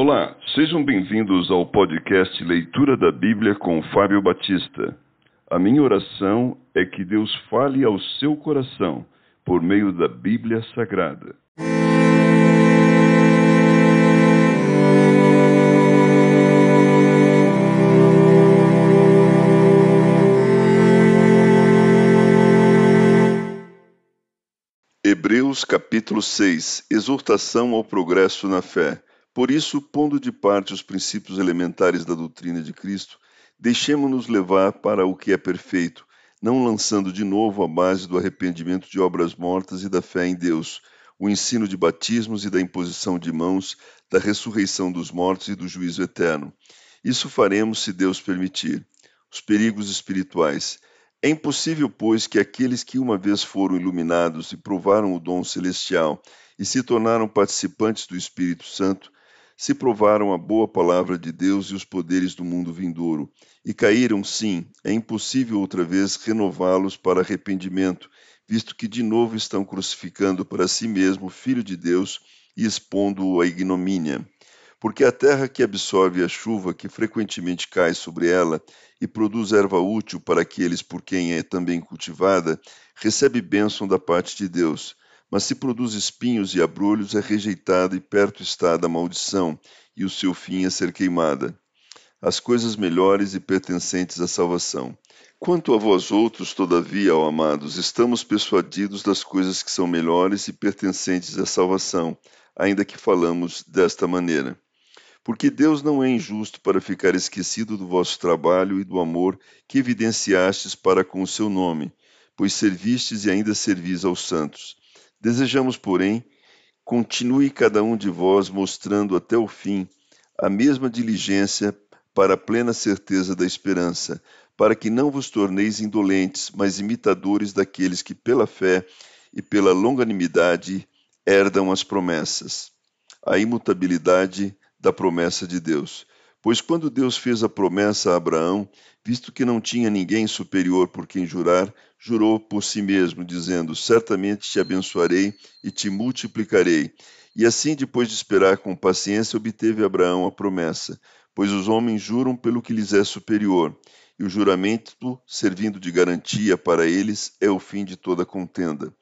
Olá, sejam bem-vindos ao podcast Leitura da Bíblia com Fábio Batista. A minha oração é que Deus fale ao seu coração por meio da Bíblia Sagrada. Hebreus capítulo 6 Exortação ao progresso na fé. Por isso, pondo de parte os princípios elementares da doutrina de Cristo, deixemos-nos levar para o que é perfeito, não lançando de novo a base do arrependimento de obras mortas e da fé em Deus, o ensino de batismos e da imposição de mãos, da ressurreição dos mortos e do juízo eterno. Isso faremos se Deus permitir. Os perigos espirituais. É impossível, pois, que aqueles que uma vez foram iluminados e provaram o dom celestial e se tornaram participantes do Espírito Santo, se provaram a boa palavra de Deus e os poderes do mundo vindouro, e caíram, sim, é impossível outra vez renová-los para arrependimento, visto que de novo estão crucificando para si mesmo o Filho de Deus e expondo-o à ignomínia. Porque a terra que absorve a chuva que frequentemente cai sobre ela e produz erva útil para aqueles por quem é também cultivada, recebe bênção da parte de Deus mas se produz espinhos e abrolhos, é rejeitada e perto está da maldição, e o seu fim é ser queimada. As coisas melhores e pertencentes à salvação. Quanto a vós outros, todavia, ó amados, estamos persuadidos das coisas que são melhores e pertencentes à salvação, ainda que falamos desta maneira. Porque Deus não é injusto para ficar esquecido do vosso trabalho e do amor que evidenciastes para com o seu nome, pois servistes e ainda servis aos santos. Desejamos, porém, continue cada um de vós mostrando até o fim a mesma diligência para a plena certeza da esperança, para que não vos torneis indolentes, mas imitadores daqueles que pela fé e pela longanimidade herdam as promessas. A imutabilidade da promessa de Deus. Pois quando Deus fez a promessa a Abraão, visto que não tinha ninguém superior por quem jurar, jurou por si mesmo, dizendo: Certamente te abençoarei e te multiplicarei. E assim, depois de esperar com paciência, obteve Abraão a promessa, pois os homens juram pelo que lhes é superior, e o juramento, servindo de garantia para eles, é o fim de toda contenda.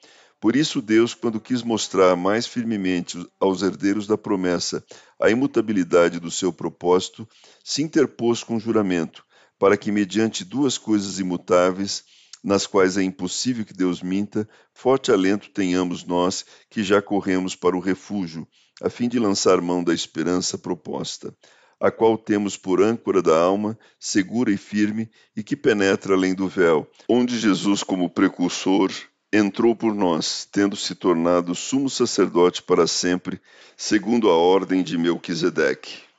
Por isso, Deus, quando quis mostrar mais firmemente aos herdeiros da promessa a imutabilidade do seu propósito, se interpôs com juramento, para que, mediante duas coisas imutáveis, nas quais é impossível que Deus minta, forte alento tenhamos nós que já corremos para o refúgio, a fim de lançar mão da esperança proposta, a qual temos por âncora da alma, segura e firme, e que penetra além do véu, onde Jesus, como precursor, entrou por nós, tendo se tornado sumo sacerdote para sempre, segundo a ordem de Melquisedeque.